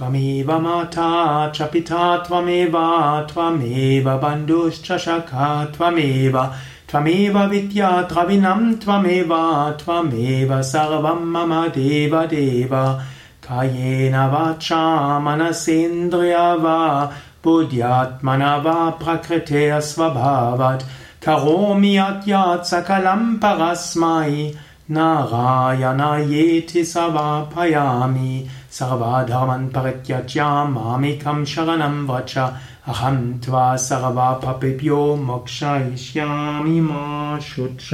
त्वमेव माता च पिता त्वमेव त्वमेव बन्धुश्च शखा त्वमेव त्वमेव विद्या द्रविणम् त्वमेव त्वमेव सर्वम् मम देवदेव कायेन वाचा मनसेन्द्रिया वा बुद्ध्यात्मना वा प्रकृतेस्वभावात् करोमि अद्यात् सकलम् परस्मै नारायणायेति समापयामि सर्वाधर्मन् परित्यज्य मामिकं शरणं वच। अहं त्वा सर्वापपिभ्यो मोक्षयिष्यामि मा शुच